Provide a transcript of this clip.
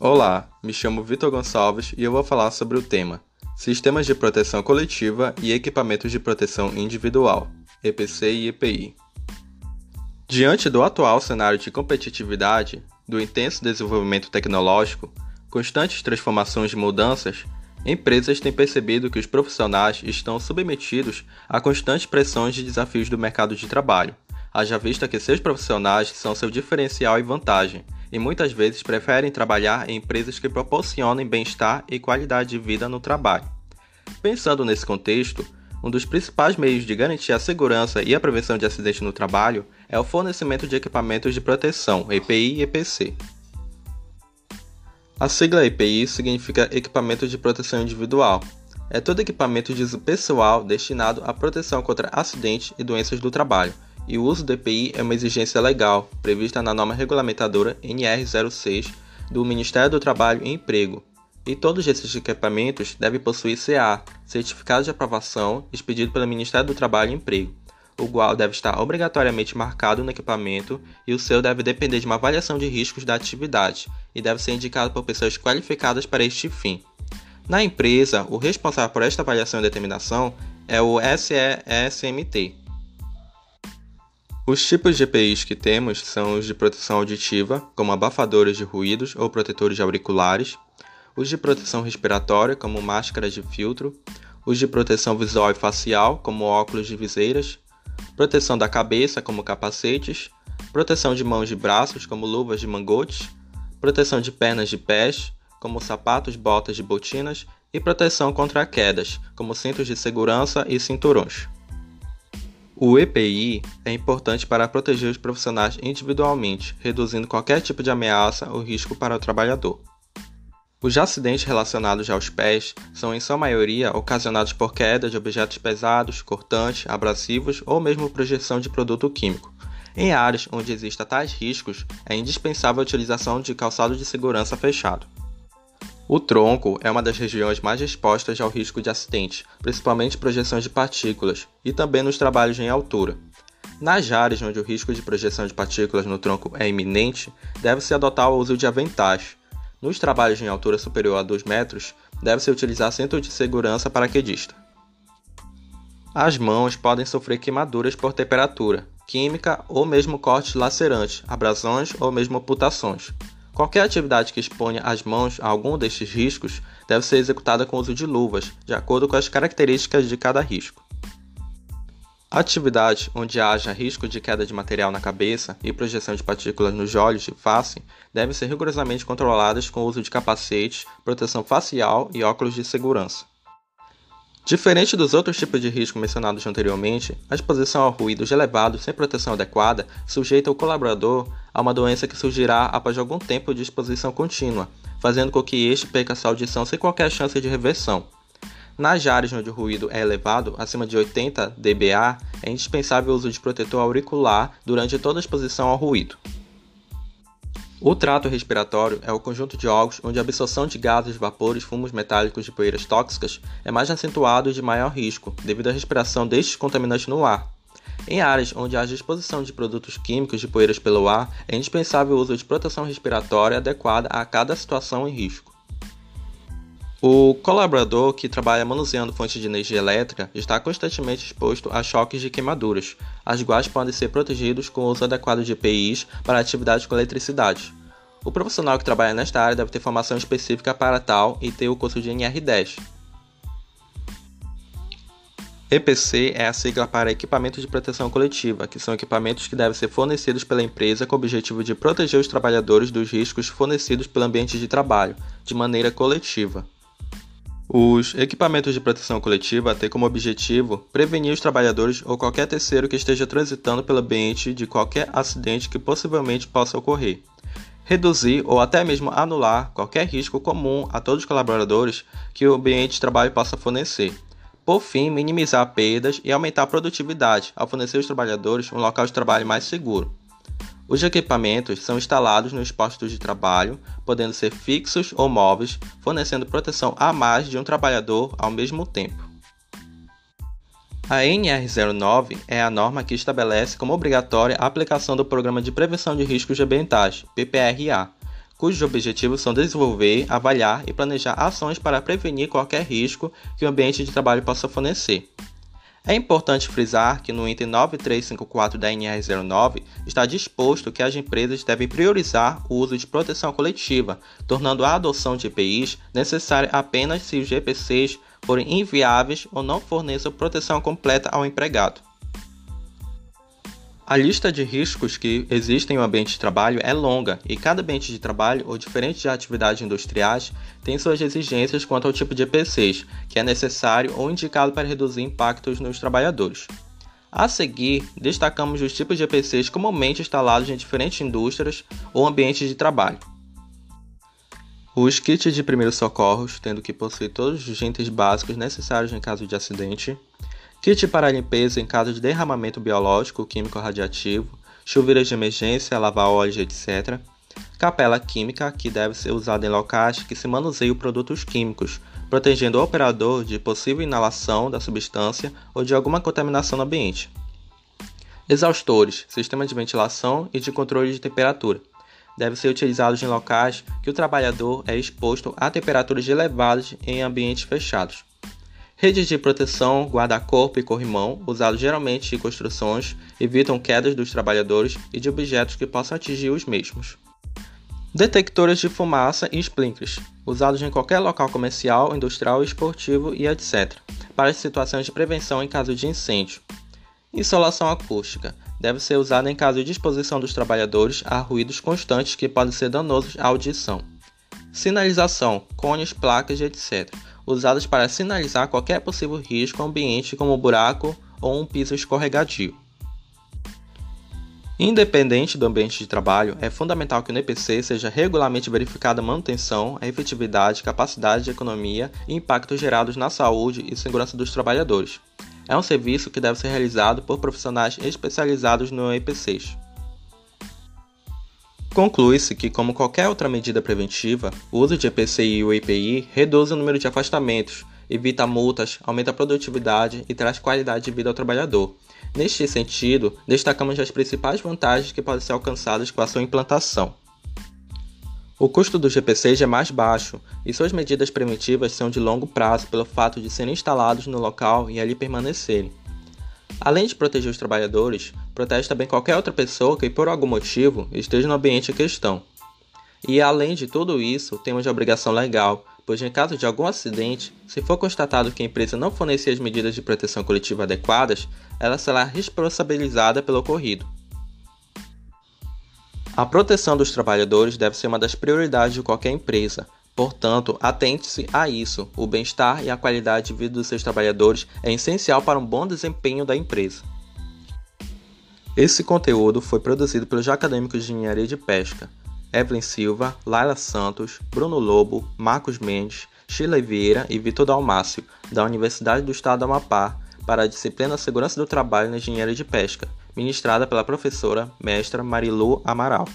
Olá, me chamo Vitor Gonçalves e eu vou falar sobre o tema Sistemas de Proteção Coletiva e Equipamentos de Proteção Individual, EPC e EPI. Diante do atual cenário de competitividade, do intenso desenvolvimento tecnológico, constantes transformações e mudanças, empresas têm percebido que os profissionais estão submetidos a constantes pressões e desafios do mercado de trabalho, haja vista que seus profissionais são seu diferencial e vantagem e muitas vezes preferem trabalhar em empresas que proporcionem bem-estar e qualidade de vida no trabalho. Pensando nesse contexto, um dos principais meios de garantir a segurança e a prevenção de acidentes no trabalho é o fornecimento de equipamentos de proteção, EPI e EPC. A sigla EPI significa Equipamento de Proteção Individual. É todo equipamento de uso pessoal destinado à proteção contra acidentes e doenças do trabalho, e o uso do EPI é uma exigência legal, prevista na norma regulamentadora NR06 do Ministério do Trabalho e Emprego. E todos esses equipamentos devem possuir CA, Certificado de Aprovação, expedido pelo Ministério do Trabalho e Emprego, o qual deve estar obrigatoriamente marcado no equipamento e o seu deve depender de uma avaliação de riscos da atividade e deve ser indicado por pessoas qualificadas para este fim. Na empresa, o responsável por esta avaliação e determinação é o SESMT, os tipos de EPIs que temos são os de proteção auditiva, como abafadores de ruídos ou protetores de auriculares, os de proteção respiratória, como máscaras de filtro, os de proteção visual e facial, como óculos de viseiras, proteção da cabeça, como capacetes, proteção de mãos e braços, como luvas de mangotes, proteção de pernas e pés, como sapatos, botas e botinas, e proteção contra quedas, como cintos de segurança e cinturões. O EPI é importante para proteger os profissionais individualmente, reduzindo qualquer tipo de ameaça ou risco para o trabalhador. Os acidentes relacionados aos pés são, em sua maioria, ocasionados por queda de objetos pesados, cortantes, abrasivos ou mesmo projeção de produto químico. Em áreas onde existam tais riscos, é indispensável a utilização de calçado de segurança fechado. O tronco é uma das regiões mais expostas ao risco de acidente, principalmente projeções de partículas, e também nos trabalhos em altura. Nas áreas onde o risco de projeção de partículas no tronco é iminente, deve-se adotar o uso de aventais. Nos trabalhos em altura superior a 2 metros, deve-se utilizar cinto de segurança paraquedista. As mãos podem sofrer queimaduras por temperatura, química ou mesmo cortes lacerantes, abrasões ou mesmo amputações. Qualquer atividade que exponha as mãos a algum destes riscos deve ser executada com o uso de luvas, de acordo com as características de cada risco. Atividades onde haja risco de queda de material na cabeça e projeção de partículas nos olhos e face devem ser rigorosamente controladas com o uso de capacetes, proteção facial e óculos de segurança. Diferente dos outros tipos de risco mencionados anteriormente, a exposição a ruídos elevados sem proteção adequada sujeita o colaborador a uma doença que surgirá após algum tempo de exposição contínua, fazendo com que este perca sua audição sem qualquer chance de reversão. Nas áreas onde o ruído é elevado, acima de 80 dBA, é indispensável o uso de protetor auricular durante toda a exposição ao ruído. O trato respiratório é o conjunto de órgãos onde a absorção de gases, vapores, fumos metálicos e poeiras tóxicas é mais acentuado e de maior risco, devido à respiração destes contaminantes no ar. Em áreas onde haja exposição de produtos químicos de poeiras pelo ar, é indispensável o uso de proteção respiratória adequada a cada situação e risco. O colaborador que trabalha manuseando fontes de energia elétrica está constantemente exposto a choques de queimaduras, as quais podem ser protegidos com o uso adequado de EPIs para atividades com eletricidade. O profissional que trabalha nesta área deve ter formação específica para tal e ter o curso de NR10. EPC é a sigla para Equipamento de Proteção Coletiva, que são equipamentos que devem ser fornecidos pela empresa com o objetivo de proteger os trabalhadores dos riscos fornecidos pelo ambiente de trabalho, de maneira coletiva. Os equipamentos de proteção coletiva têm como objetivo prevenir os trabalhadores ou qualquer terceiro que esteja transitando pelo ambiente de qualquer acidente que possivelmente possa ocorrer, reduzir ou até mesmo anular qualquer risco comum a todos os colaboradores que o ambiente de trabalho possa fornecer. Por fim, minimizar perdas e aumentar a produtividade ao fornecer aos trabalhadores um local de trabalho mais seguro. Os equipamentos são instalados nos postos de trabalho, podendo ser fixos ou móveis, fornecendo proteção a mais de um trabalhador ao mesmo tempo. A NR09 é a norma que estabelece como obrigatória a aplicação do Programa de Prevenção de Riscos Ambientais, PPRA, cujos objetivos são desenvolver, avaliar e planejar ações para prevenir qualquer risco que o ambiente de trabalho possa fornecer. É importante frisar que no item 9354 da NR09 está disposto que as empresas devem priorizar o uso de proteção coletiva, tornando a adoção de EPIs necessária apenas se os GPCs forem inviáveis ou não forneçam proteção completa ao empregado. A lista de riscos que existem no ambiente de trabalho é longa e cada ambiente de trabalho ou diferente de atividades industriais tem suas exigências quanto ao tipo de EPCs que é necessário ou indicado para reduzir impactos nos trabalhadores. A seguir, destacamos os tipos de EPCs comumente instalados em diferentes indústrias ou ambientes de trabalho. Os kits de primeiros socorros, tendo que possuir todos os itens básicos necessários em caso de acidente kit para limpeza em caso de derramamento biológico, químico radiativo, chuveiras de emergência, lavar óleos, etc. Capela química, que deve ser usada em locais que se manuseiam produtos químicos, protegendo o operador de possível inalação da substância ou de alguma contaminação no ambiente. Exaustores, sistema de ventilação e de controle de temperatura. Devem ser utilizados em locais que o trabalhador é exposto a temperaturas elevadas em ambientes fechados. Redes de proteção, guarda-corpo e corrimão, usados geralmente em construções, evitam quedas dos trabalhadores e de objetos que possam atingir os mesmos. Detectores de fumaça e sprinklers, usados em qualquer local comercial, industrial, esportivo e etc., para situações de prevenção em caso de incêndio. Insolação acústica deve ser usada em caso de exposição dos trabalhadores a ruídos constantes que podem ser danosos à audição. Sinalização, cones, placas, etc usadas para sinalizar qualquer possível risco ao ambiente, como um buraco ou um piso escorregadio. Independente do ambiente de trabalho, é fundamental que no EPC seja regularmente verificada a manutenção, a efetividade, capacidade, economia e impactos gerados na saúde e segurança dos trabalhadores. É um serviço que deve ser realizado por profissionais especializados no EPCs. Conclui-se que, como qualquer outra medida preventiva, o uso de EPCI ou EPI reduz o número de afastamentos, evita multas, aumenta a produtividade e traz qualidade de vida ao trabalhador. Neste sentido, destacamos as principais vantagens que podem ser alcançadas com a sua implantação. O custo dos GPCs é mais baixo e suas medidas preventivas são de longo prazo pelo fato de serem instalados no local e ali permanecerem. Além de proteger os trabalhadores, protege também qualquer outra pessoa que por algum motivo esteja no ambiente em questão. E além de tudo isso, temos a obrigação legal, pois em caso de algum acidente, se for constatado que a empresa não fornecer as medidas de proteção coletiva adequadas, ela será responsabilizada pelo ocorrido. A proteção dos trabalhadores deve ser uma das prioridades de qualquer empresa, Portanto, atente-se a isso. O bem-estar e a qualidade de vida dos seus trabalhadores é essencial para um bom desempenho da empresa. Esse conteúdo foi produzido pelos acadêmicos de Engenharia de Pesca Evelyn Silva, Laila Santos, Bruno Lobo, Marcos Mendes, Sheila Vieira e Vitor Dalmácio, da Universidade do Estado do Amapá, para a disciplina Segurança do Trabalho na Engenharia de Pesca, ministrada pela professora mestra Marilu Amaral.